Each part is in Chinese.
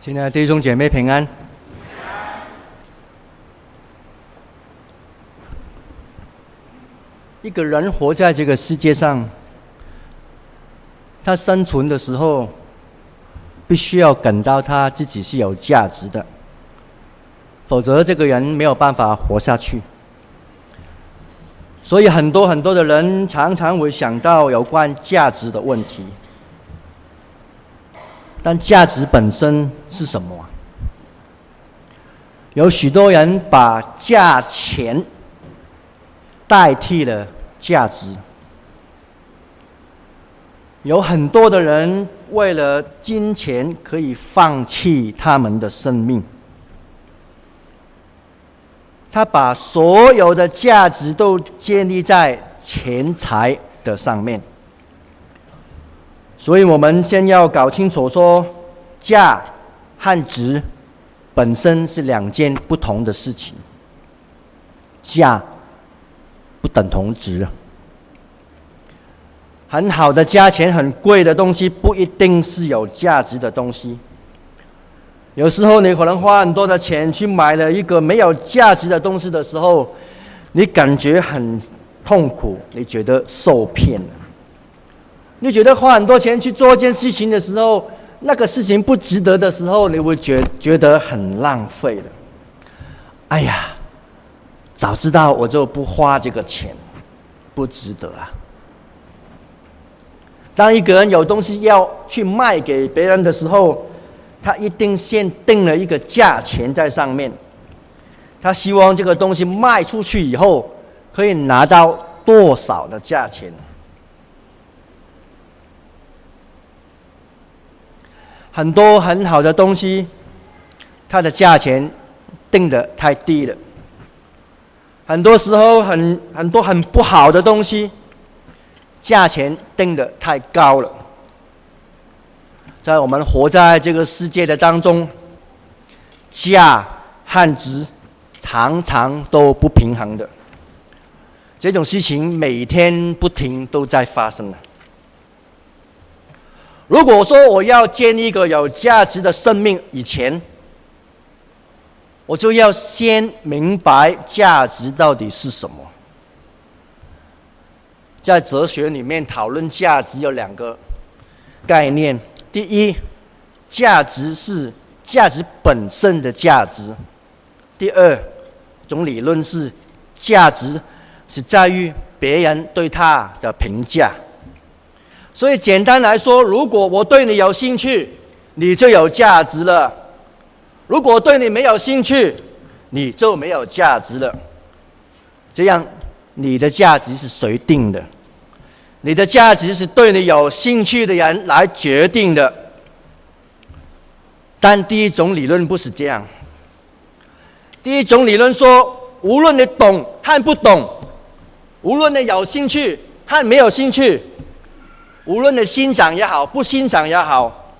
亲爱的弟兄姐妹平安。一个人活在这个世界上，他生存的时候，必须要感到他自己是有价值的，否则这个人没有办法活下去。所以很多很多的人常常会想到有关价值的问题。但价值本身是什么？有许多人把价钱代替了价值。有很多的人为了金钱可以放弃他们的生命。他把所有的价值都建立在钱财的上面。所以我们先要搞清楚说，价和值本身是两件不同的事情。价不等同值。很好的价钱、很贵的东西，不一定是有价值的东西。有时候你可能花很多的钱去买了一个没有价值的东西的时候，你感觉很痛苦，你觉得受骗了。你觉得花很多钱去做一件事情的时候，那个事情不值得的时候，你会觉觉得很浪费的。哎呀，早知道我就不花这个钱，不值得啊。当一个人有东西要去卖给别人的时候，他一定先定了一个价钱在上面。他希望这个东西卖出去以后，可以拿到多少的价钱。很多很好的东西，它的价钱定得太低了。很多时候很，很多很不好的东西，价钱定得太高了。在我们活在这个世界的当中，价和值常常都不平衡的。这种事情每天不停都在发生。如果说我要建立一个有价值的生命，以前我就要先明白价值到底是什么。在哲学里面讨论价值有两个概念：第一，价值是价值本身的价值；第二种理论是价值是在于别人对他的评价。所以简单来说，如果我对你有兴趣，你就有价值了；如果对你没有兴趣，你就没有价值了。这样，你的价值是谁定的？你的价值是对你有兴趣的人来决定的。但第一种理论不是这样。第一种理论说，无论你懂和不懂，无论你有兴趣和没有兴趣。无论你欣赏也好，不欣赏也好，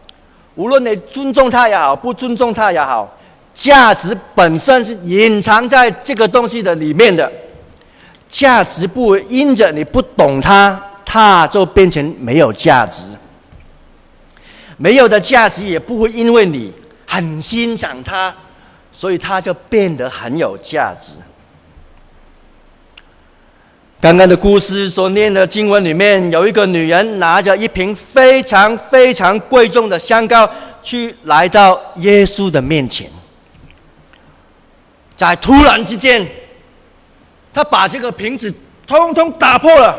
无论你尊重他也好，不尊重他也好，价值本身是隐藏在这个东西的里面的。价值不因着你不懂它，它就变成没有价值。没有的价值也不会因为你很欣赏它，所以它就变得很有价值。刚刚的故事所念的经文里面，有一个女人拿着一瓶非常非常贵重的香膏，去来到耶稣的面前。在突然之间，她把这个瓶子通通打破了，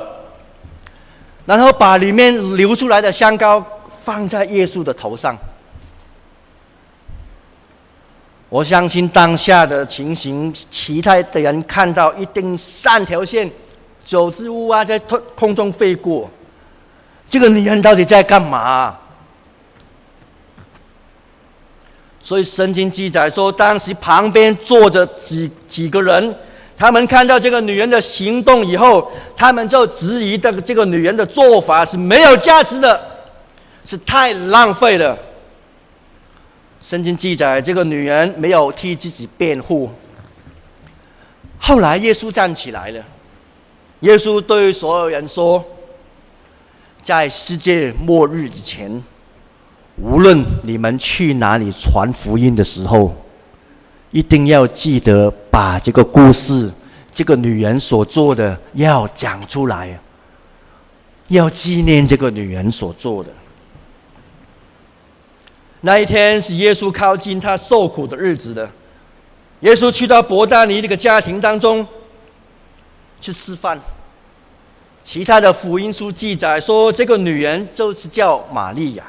然后把里面流出来的香膏放在耶稣的头上。我相信当下的情形，其他的人看到一定三条线。九只乌鸦在空中飞过，这个女人到底在干嘛？所以圣经记载说，当时旁边坐着几几个人，他们看到这个女人的行动以后，他们就质疑这个这个女人的做法是没有价值的，是太浪费了。圣经记载，这个女人没有替自己辩护。后来耶稣站起来了。耶稣对所有人说：“在世界末日以前，无论你们去哪里传福音的时候，一定要记得把这个故事，这个女人所做的要讲出来，要纪念这个女人所做的。那一天是耶稣靠近他受苦的日子的。耶稣去到伯大尼那个家庭当中去吃饭。其他的福音书记载说，这个女人就是叫玛利亚，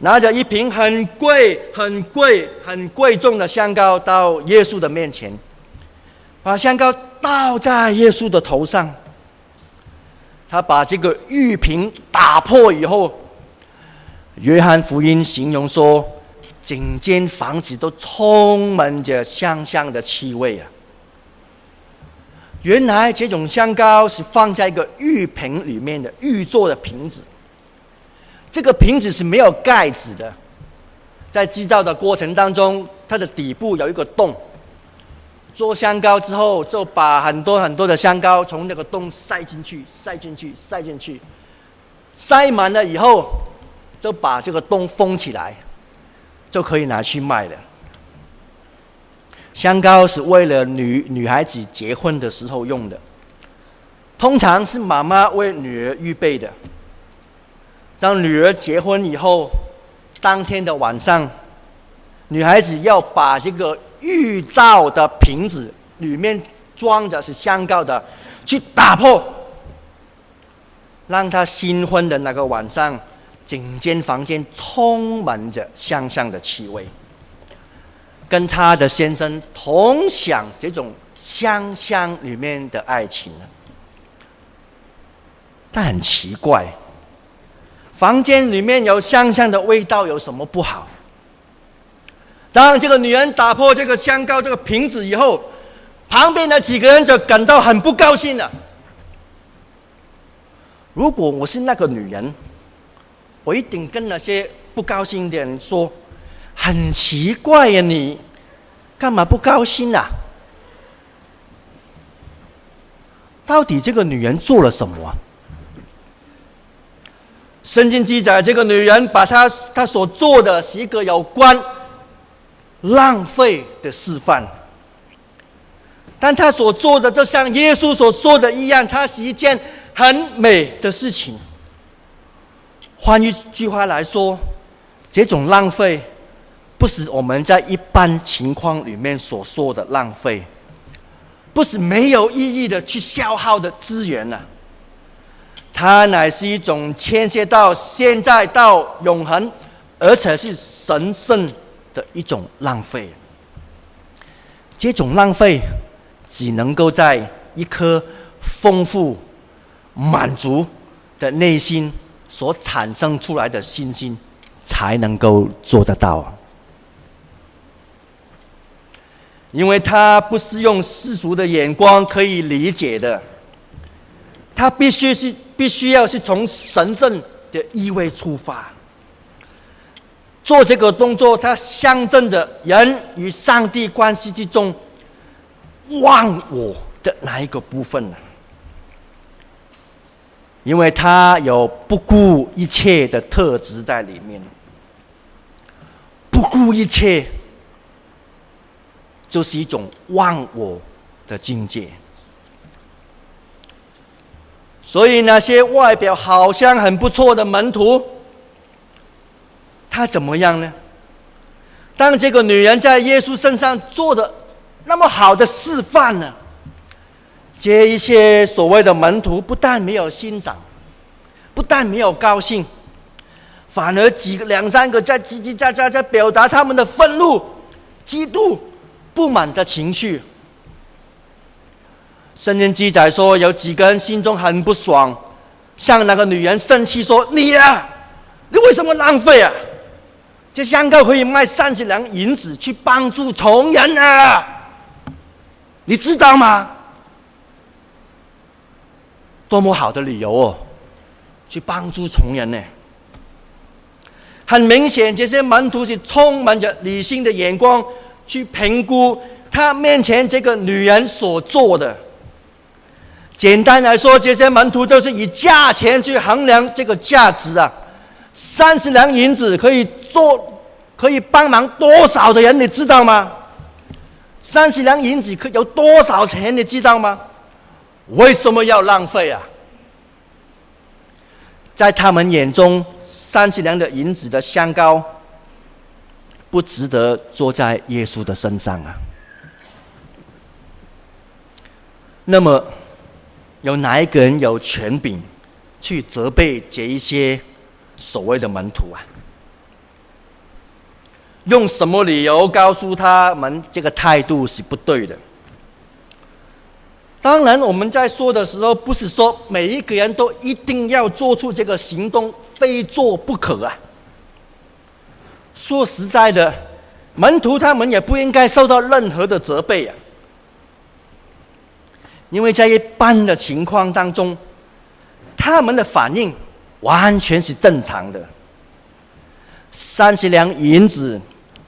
拿着一瓶很贵、很贵、很贵重的香膏到耶稣的面前，把香膏倒在耶稣的头上。他把这个玉瓶打破以后，约翰福音形容说，整间房子都充满着香香的气味啊。原来这种香膏是放在一个玉瓶里面的玉做的瓶子，这个瓶子是没有盖子的，在制造的过程当中，它的底部有一个洞，做香膏之后，就把很多很多的香膏从那个洞塞进去，塞进去，塞进去，塞满了以后，就把这个洞封起来，就可以拿去卖了。香膏是为了女女孩子结婚的时候用的，通常是妈妈为女儿预备的。当女儿结婚以后，当天的晚上，女孩子要把这个玉造的瓶子里面装的是香膏的，去打破，让她新婚的那个晚上，整间房间充满着香香的气味。跟他的先生同享这种香香里面的爱情呢，但很奇怪，房间里面有香香的味道，有什么不好？当这个女人打破这个香膏这个瓶子以后，旁边的几个人就感到很不高兴了。如果我是那个女人，我一定跟那些不高兴的人说。很奇怪呀，你干嘛不高兴啊？到底这个女人做了什么啊？圣经记载，这个女人把她她所做的是一个有关浪费的示范，但她所做的就像耶稣所说的一样，它是一件很美的事情。换一句话来说，这种浪费。不是我们在一般情况里面所说的浪费，不是没有意义的去消耗的资源呢、啊。它乃是一种牵涉到现在到永恒，而且是神圣的一种浪费。这种浪费只能够在一颗丰富、满足的内心所产生出来的信心，才能够做得到。因为他不是用世俗的眼光可以理解的，他必须是必须要是从神圣的意味出发，做这个动作，它象征着人与上帝关系之中忘我的哪一个部分呢？因为他有不顾一切的特质在里面，不顾一切。就是一种忘我的境界，所以那些外表好像很不错的门徒，他怎么样呢？当这个女人在耶稣身上做的那么好的示范呢，这一些所谓的门徒不但没有欣赏，不但没有高兴，反而几个两三个在叽叽喳喳在表达他们的愤怒、嫉妒。不满的情绪。圣经记载说，有几个人心中很不爽，向那个女人生气说：“你呀、啊，你为什么浪费啊？这香膏可以卖三十两银子去帮助穷人啊，你知道吗？多么好的理由哦，去帮助穷人呢？很明显，这些门徒是充满着理性的眼光。”去评估他面前这个女人所做的。简单来说，这些门徒都是以价钱去衡量这个价值啊。三十两银子可以做，可以帮忙多少的人？你知道吗？三十两银子可有多少钱？你知道吗？为什么要浪费啊？在他们眼中，三十两的银子的香膏不值得坐在耶稣的身上啊。那么，有哪一个人有权柄去责备这一些？所谓的门徒啊，用什么理由告诉他们这个态度是不对的？当然，我们在说的时候，不是说每一个人都一定要做出这个行动，非做不可啊。说实在的，门徒他们也不应该受到任何的责备啊，因为在一般的情况当中，他们的反应。完全是正常的。三十两银子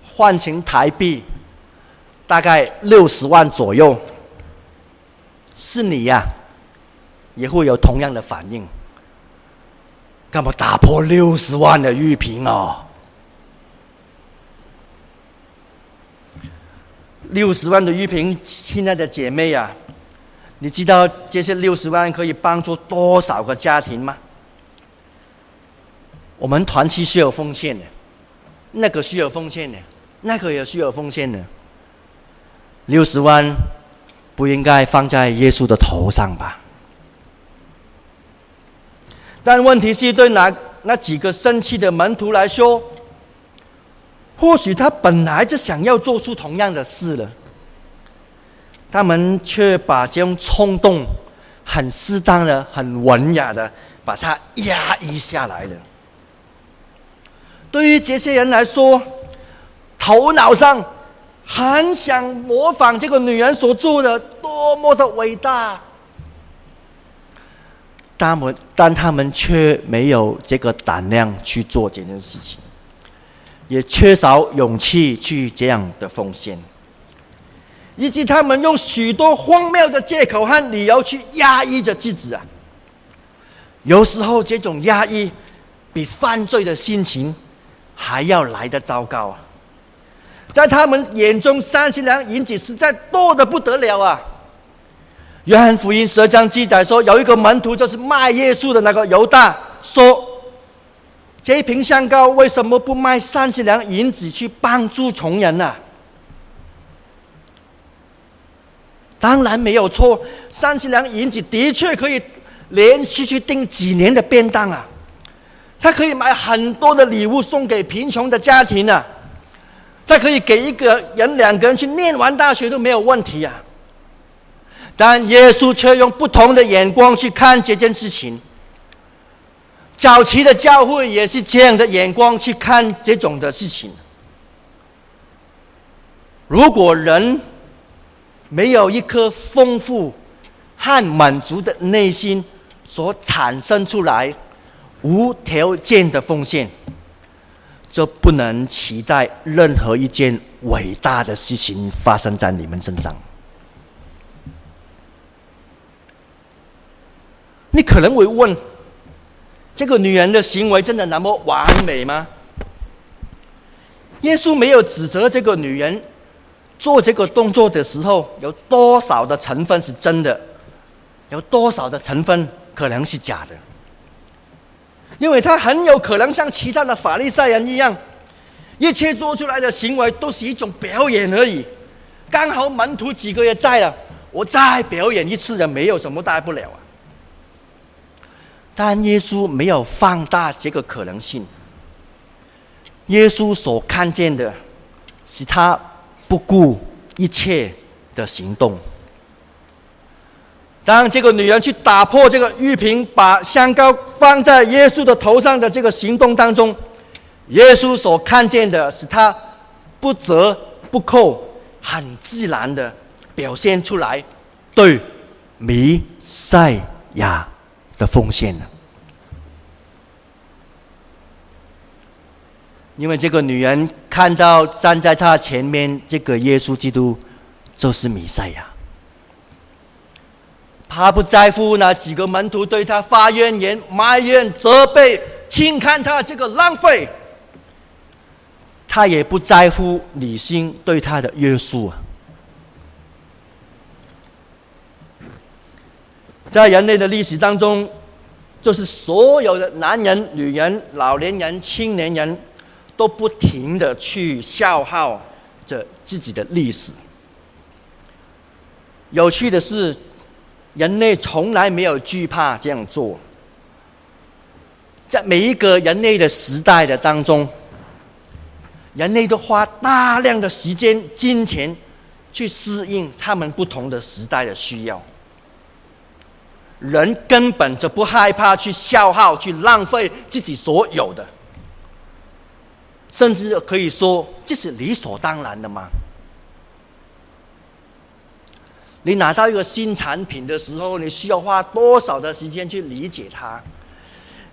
换成台币大概六十万左右，是你呀、啊，也会有同样的反应。干嘛打破六十万的玉瓶哦？六十万的玉瓶，亲爱的姐妹呀、啊，你知道这些六十万可以帮助多少个家庭吗？我们团契需要奉献的，那个需要奉献的，那个也需要奉献的。六十万不应该放在耶稣的头上吧？但问题是对那那几个生气的门徒来说，或许他本来就想要做出同样的事了，他们却把这种冲动很适当的、很文雅的把它压抑下来了。对于这些人来说，头脑上很想模仿这个女人所做的，多么的伟大，他们但他们却没有这个胆量去做这件事情，也缺少勇气去这样的奉献，以及他们用许多荒谬的借口和理由去压抑着自己啊。有时候这种压抑比犯罪的心情。还要来得糟糕啊！在他们眼中，三十两银子实在多得不得了啊！约翰福音十二章记载说，有一个门徒就是卖耶稣的那个犹大，说：“这一瓶香膏为什么不卖三十两银子去帮助穷人呢、？”当然没有错，三十两银子的确可以连续去订几年的便当啊。他可以买很多的礼物送给贫穷的家庭啊，他可以给一个人、两个人去念完大学都没有问题啊。但耶稣却用不同的眼光去看这件事情。早期的教会也是这样的眼光去看这种的事情。如果人没有一颗丰富和满足的内心所产生出来。无条件的奉献，就不能期待任何一件伟大的事情发生在你们身上。你可能会问：这个女人的行为真的那么完美吗？耶稣没有指责这个女人做这个动作的时候有多少的成分是真的，有多少的成分可能是假的。因为他很有可能像其他的法利赛人一样，一切做出来的行为都是一种表演而已。刚好门徒几个月在了，我再表演一次也没有什么大不了啊。但耶稣没有放大这个可能性。耶稣所看见的是他不顾一切的行动。当这个女人去打破这个玉瓶，把香膏放在耶稣的头上的这个行动当中，耶稣所看见的是他不折不扣、很自然的表现出来对弥赛亚的奉献。因为这个女人看到站在她前面这个耶稣基督就是弥赛亚。他不在乎那几个门徒对他发怨言、埋怨、责备、轻看他这个浪费，他也不在乎理性对他的约束啊。在人类的历史当中，就是所有的男人、女人、老年人、青年人，都不停的去消耗着自己的历史。有趣的是，人类从来没有惧怕这样做。在每一个人类的时代的当中，人类都花大量的时间、金钱去适应他们不同的时代的需要。人根本就不害怕去消耗、去浪费自己所有的，甚至可以说这是理所当然的吗？你拿到一个新产品的时候，你需要花多少的时间去理解它？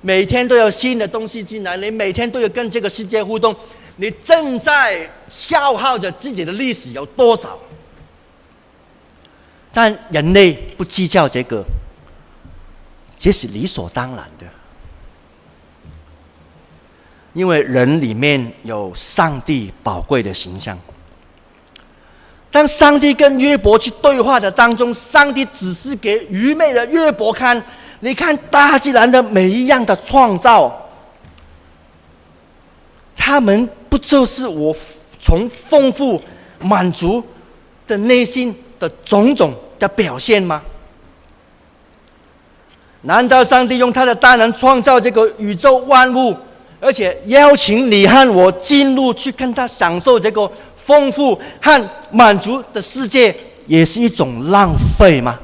每天都有新的东西进来，你每天都有跟这个世界互动，你正在消耗着自己的历史有多少？但人类不计较这个。这是理所当然的，因为人里面有上帝宝贵的形象。当上帝跟约伯去对话的当中，上帝只是给愚昧的约伯看，你看大自然的每一样的创造，他们不就是我从丰富满足的内心的种种的表现吗？难道上帝用他的大能创造这个宇宙万物，而且邀请你和我进入去跟他享受这个丰富和满足的世界，也是一种浪费吗？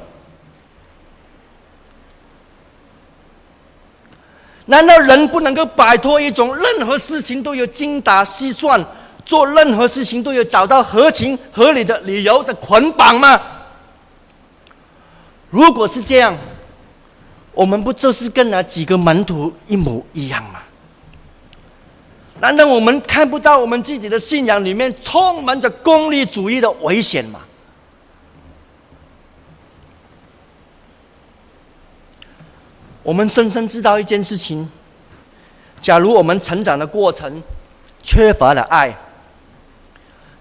难道人不能够摆脱一种任何事情都有精打细算，做任何事情都有找到合情合理的理由的捆绑吗？如果是这样，我们不就是跟那几个门徒一模一样吗？难道我们看不到我们自己的信仰里面充满着功利主义的危险吗？我们深深知道一件事情：假如我们成长的过程缺乏了爱，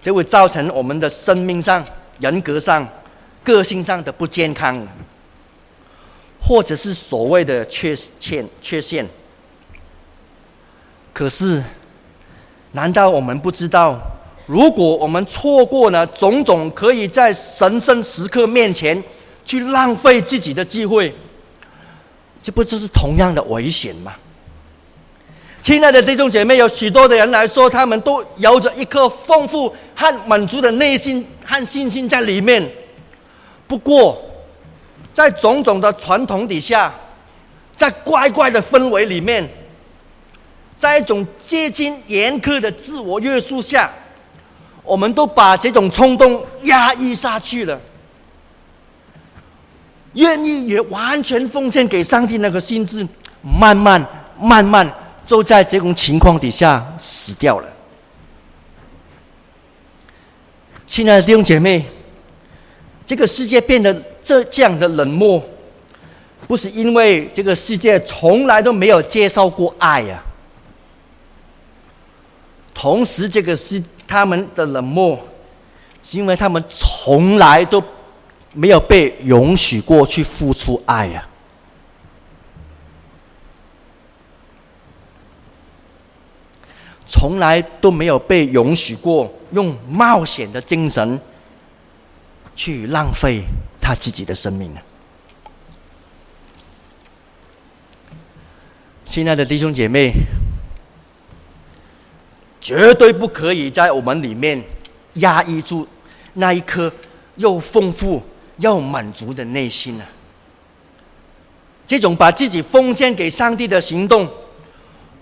就会造成我们的生命上、人格上、个性上的不健康。或者是所谓的缺陷、缺陷。可是，难道我们不知道，如果我们错过了种种可以在神圣时刻面前去浪费自己的机会，这不就是同样的危险吗？亲爱的弟兄姐妹，有许多的人来说，他们都有着一颗丰富和满足的内心和信心在里面。不过，在种种的传统底下，在怪怪的氛围里面，在一种接近严苛的自我约束下，我们都把这种冲动压抑下去了，愿意也完全奉献给上帝那个心智，慢慢慢慢就在这种情况底下死掉了。亲爱的弟兄姐妹。这个世界变得这这样的冷漠，不是因为这个世界从来都没有接受过爱呀。同时，这个是他们的冷漠，是因为他们从来都没有被允许过去付出爱呀，从来都没有被允许过用冒险的精神。去浪费他自己的生命呢？亲爱的弟兄姐妹，绝对不可以在我们里面压抑住那一颗又丰富又满足的内心呢。这种把自己奉献给上帝的行动，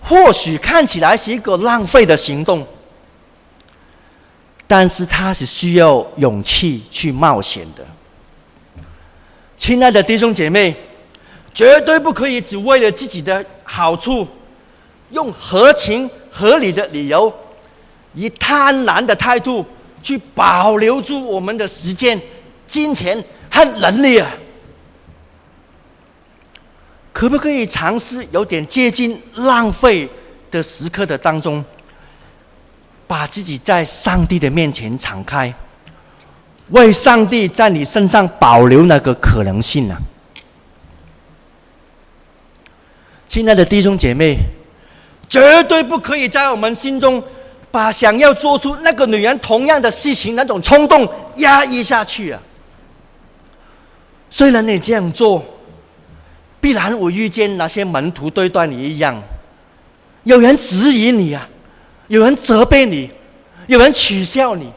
或许看起来是一个浪费的行动。但是他是需要勇气去冒险的，亲爱的弟兄姐妹，绝对不可以只为了自己的好处，用合情合理的理由，以贪婪的态度去保留住我们的时间、金钱和能力啊！可不可以尝试有点接近浪费的时刻的当中，把自己在上帝的面前敞开，为上帝在你身上保留那个可能性呢？亲爱的弟兄姐妹，绝对不可以在我们心中把想要做出那个女人同样的事情那种冲动压抑下去啊！虽然你这样做，必然我遇见那些门徒对待你一样，有人质疑你啊，有人责备你，有人取笑你，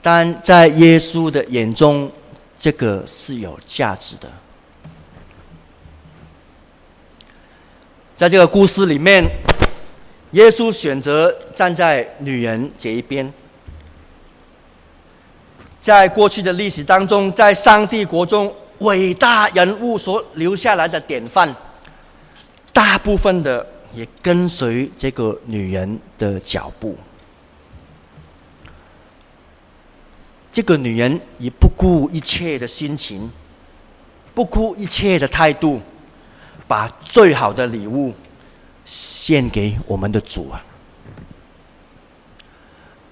但在耶稣的眼中，这个是有价值的。在这个故事里面，耶稣选择站在女人这一边。在过去的历史当中，在上帝国中伟大人物所留下来的典范，大部分的也跟随这个女人的脚步。这个女人以不顾一切的心情，不顾一切的态度，把最好的礼物献给我们的主啊！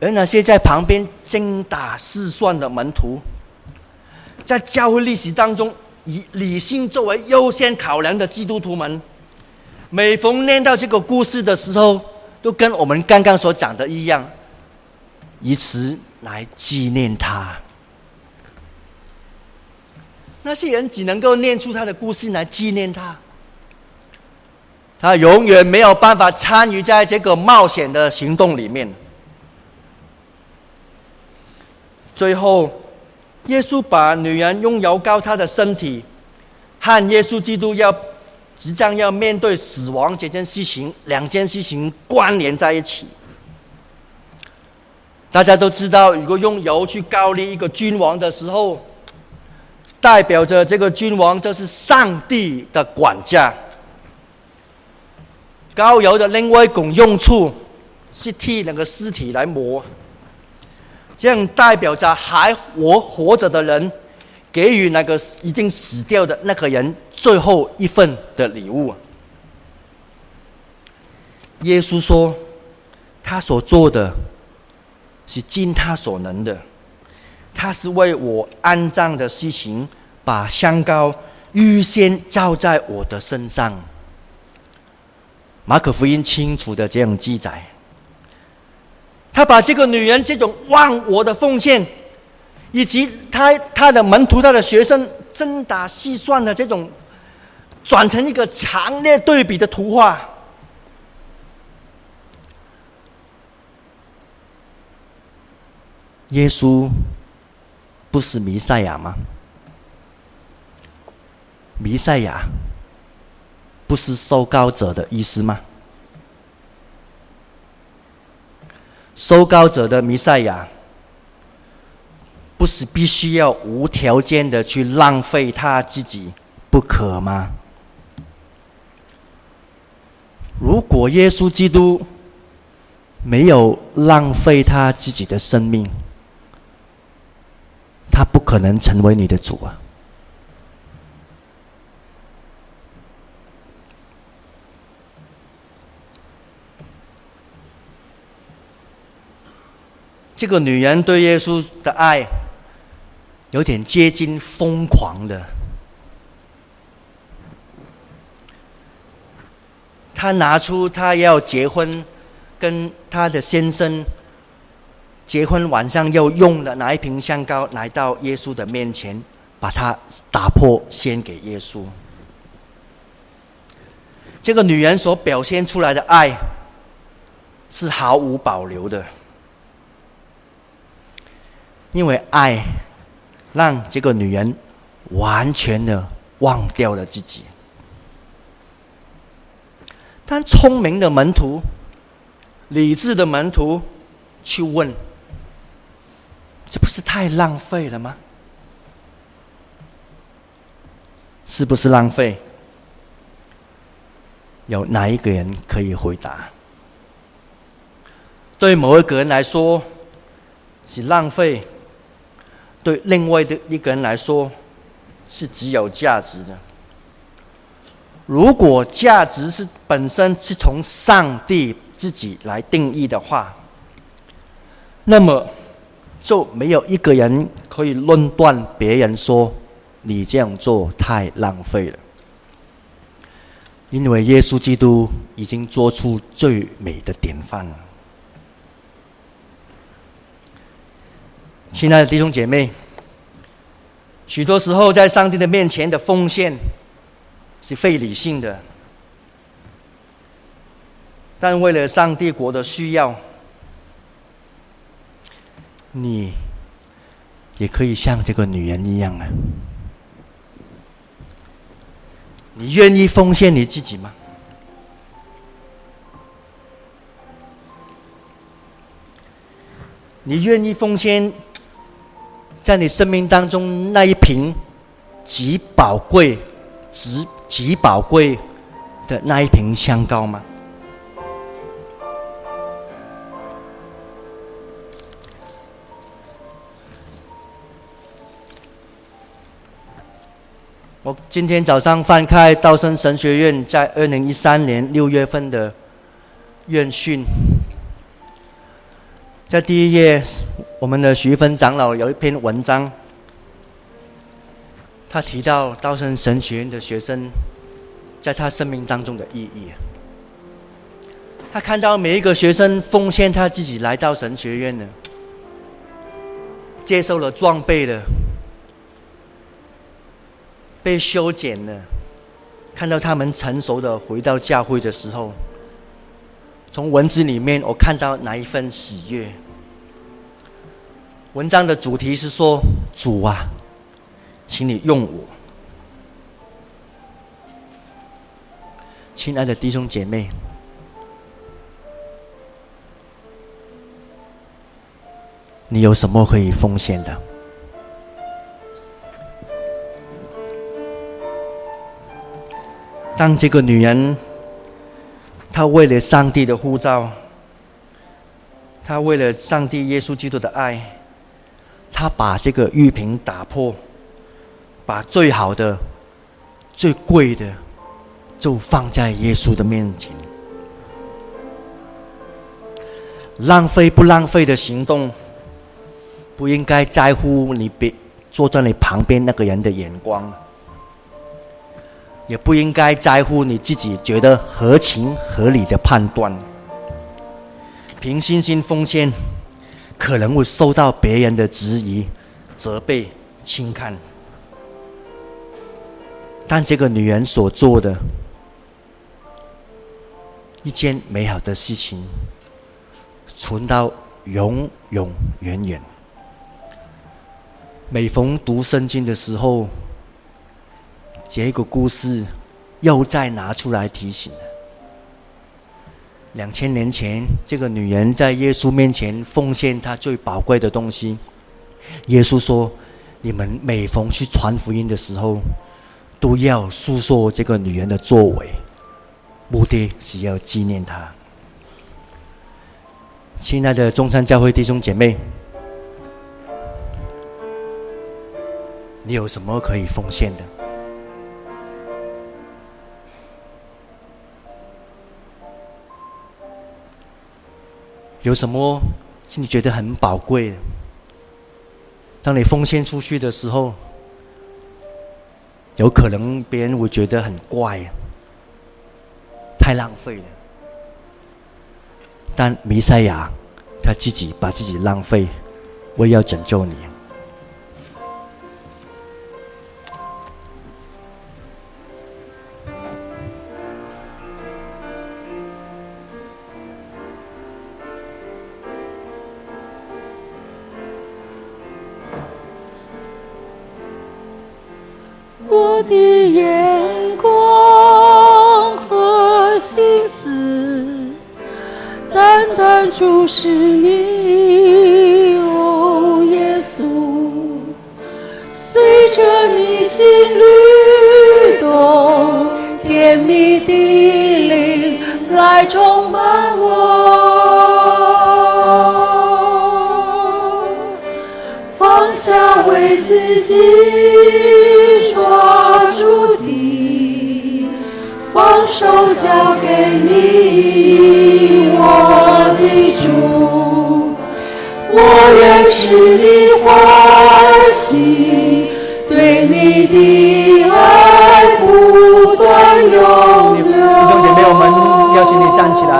而那些在旁边精打细算的门徒，在教会历史当中以理性作为优先考量的基督徒们，每逢念到这个故事的时候，都跟我们刚刚所讲的一样，以此来纪念他。那些人只能够念出他的故事来纪念他。他永远没有办法参与在这个冒险的行动里面。最后，耶稣把女人用油膏她的身体，和耶稣基督要即将要面对死亡这件事情，两件事情关联在一起。大家都知道，如果用油去膏立一个君王的时候，代表着这个君王就是上帝的管家。膏油的另外一种用处是替那个尸体来抹，这样代表着还活活着的人给予那个已经死掉的那个人最后一份的礼物。耶稣说，他所做的是尽他所能的，他是为我安葬的事情，把香膏预先浇在我的身上。马可福音清楚的这样记载，他把这个女人这种忘我的奉献，以及他他的门徒、他的学生精打细算的这种，转成一个强烈对比的图画。耶稣不是弥赛亚吗？弥赛亚。不是受膏者的意思吗？受膏者的弥赛亚，不是必须要无条件的去浪费他自己不可吗？如果耶稣基督没有浪费他自己的生命，他不可能成为你的主啊！这个女人对耶稣的爱，有点接近疯狂的。她拿出她要结婚，跟她的先生结婚晚上要用的那一瓶香膏，来到耶稣的面前，把它打破，献给耶稣。这个女人所表现出来的爱，是毫无保留的。因为爱，让这个女人完全的忘掉了自己。但聪明的门徒、理智的门徒去问：“这不是太浪费了吗？是不是浪费？”有哪一个人可以回答？对某一个人来说，是浪费。对另外的一个人来说，是极有价值的。如果价值是本身是从上帝自己来定义的话，那么就没有一个人可以论断别人说你这样做太浪费了。因为耶稣基督已经做出最美的典范了。亲爱的弟兄姐妹，许多时候在上帝的面前的奉献是非理性的，但为了上帝国的需要，你也可以像这个女人一样啊。你愿意奉献你自己吗？你愿意奉献在你生命当中那一瓶极宝贵、极极宝贵的那一瓶香膏吗？我今天早上翻开道生神学院在二零一三年六月份的院训，在第一页，我们的徐芬长老有一篇文章，他提到道生神学院的学生在他生命当中的意义。他看到每一个学生奉献他自己来到神学院的，接受了装备的。被修剪了，看到他们成熟的回到教会的时候，从文字里面我看到哪一份喜悦？文章的主题是说：“主啊，请你用我。”亲爱的弟兄姐妹，你有什么可以奉献的？当这个女人，她为了上帝的呼召，她为了上帝耶稣基督的爱，她把这个玉瓶打破，把最好的、最贵的，就放在耶稣的面前。浪费不浪费的行动，不应该在乎你别坐在你旁边那个人的眼光。也不应该在乎你自己觉得合情合理的判断，凭信心奉献，可能会受到别人的质疑、责备、轻看。但这个女人所做的一件美好的事情，存到永永远远。每逢读圣经的时候。这个故事又再拿出来提醒了。两千年前，这个女人在耶稣面前奉献她最宝贵的东西。耶稣说：“你们每逢去传福音的时候，都要诉说这个女人的作为，目的是要纪念她。”亲爱的中山教会弟兄姐妹，你有什么可以奉献的？有什么是你觉得很宝贵的？当你奉献出去的时候，有可能别人会觉得很怪，太浪费了。但弥赛亚他自己把自己浪费，为要拯救你。注视你，哦，耶稣，随着你心律动，甜蜜的灵来充满我，放下为自己装。放手交给你，我的主，我愿使你欢喜，对你的爱不断永流。弟兄姐妹，我们邀请你站起来。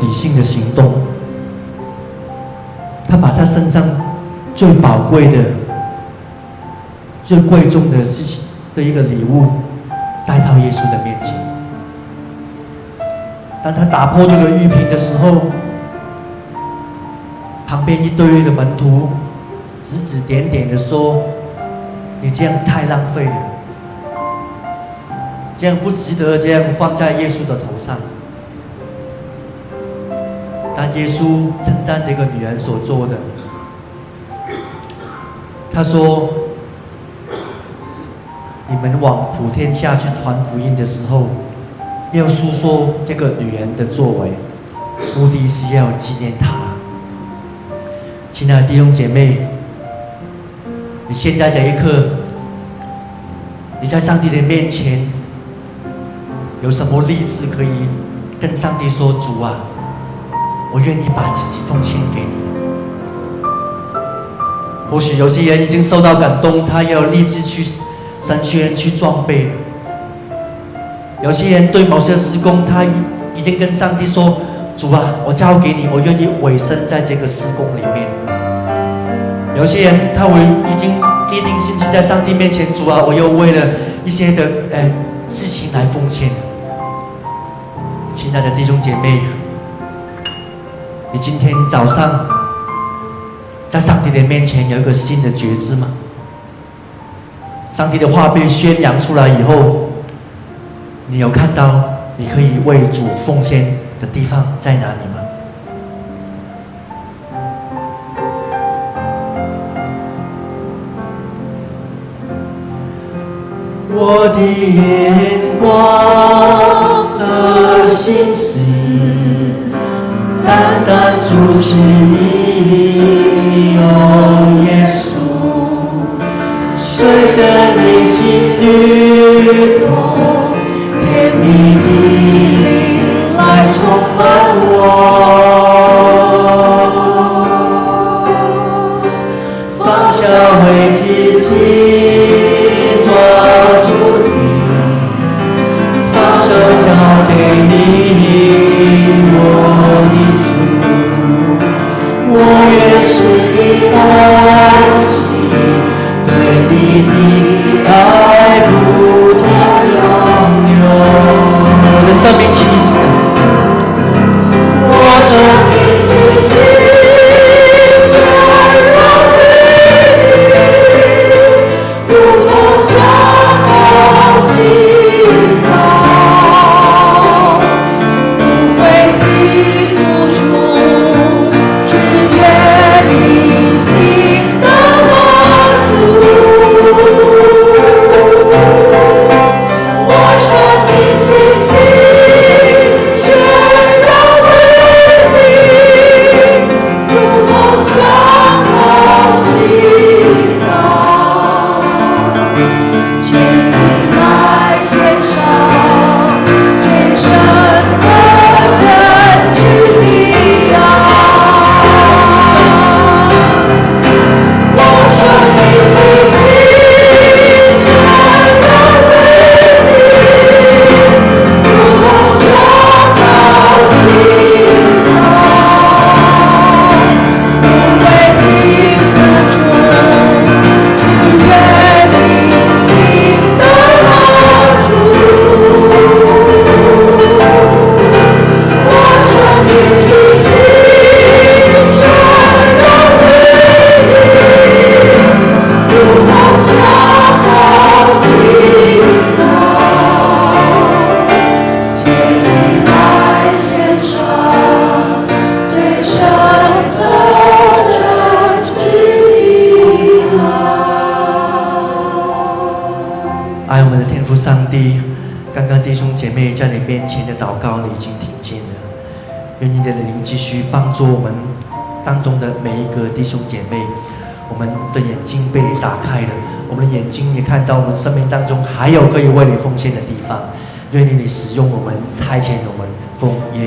理性的行动，他把他身上最宝贵的、最贵重的事情的一个礼物，带到耶稣的面前。当他打破这个玉瓶的时候，旁边一堆的门徒指指点点的说：“你这样太浪费了，这样不值得这样放在耶稣的头上。”耶稣称赞这个女人所做的。他说：“你们往普天下去传福音的时候，要述说这个女人的作为，目的是要纪念她。亲爱的弟兄姐妹，你现在这一刻，你在上帝的面前，有什么立志可以跟上帝说：主啊，我愿意把自己奉献给你。”或许有些人已经受到感动，他要立志去神学院去装备。有些人对某些事工，他已已经跟上帝说：“主啊，我交给你，我愿意委身在这个事工里面。”有些人他会已经立定心志在上帝面前：“主啊，我又为了一些的呃事情来奉献。”亲爱的弟兄姐妹，你今天早上在上帝的面前有一个新的觉知吗？上帝的话被宣扬出来以后你有看到你可以为主奉献的地方在哪里吗？我的眼光和心思单单注视你，哦耶稣，随着你心律动，甜蜜的灵来充满我。继续帮助我们当中的每一个弟兄姐妹，我们的眼睛被打开了，我们的眼睛也看到我们生命当中还有可以为你奉献的地方。愿你你使用我们，差遣我们，奉耶。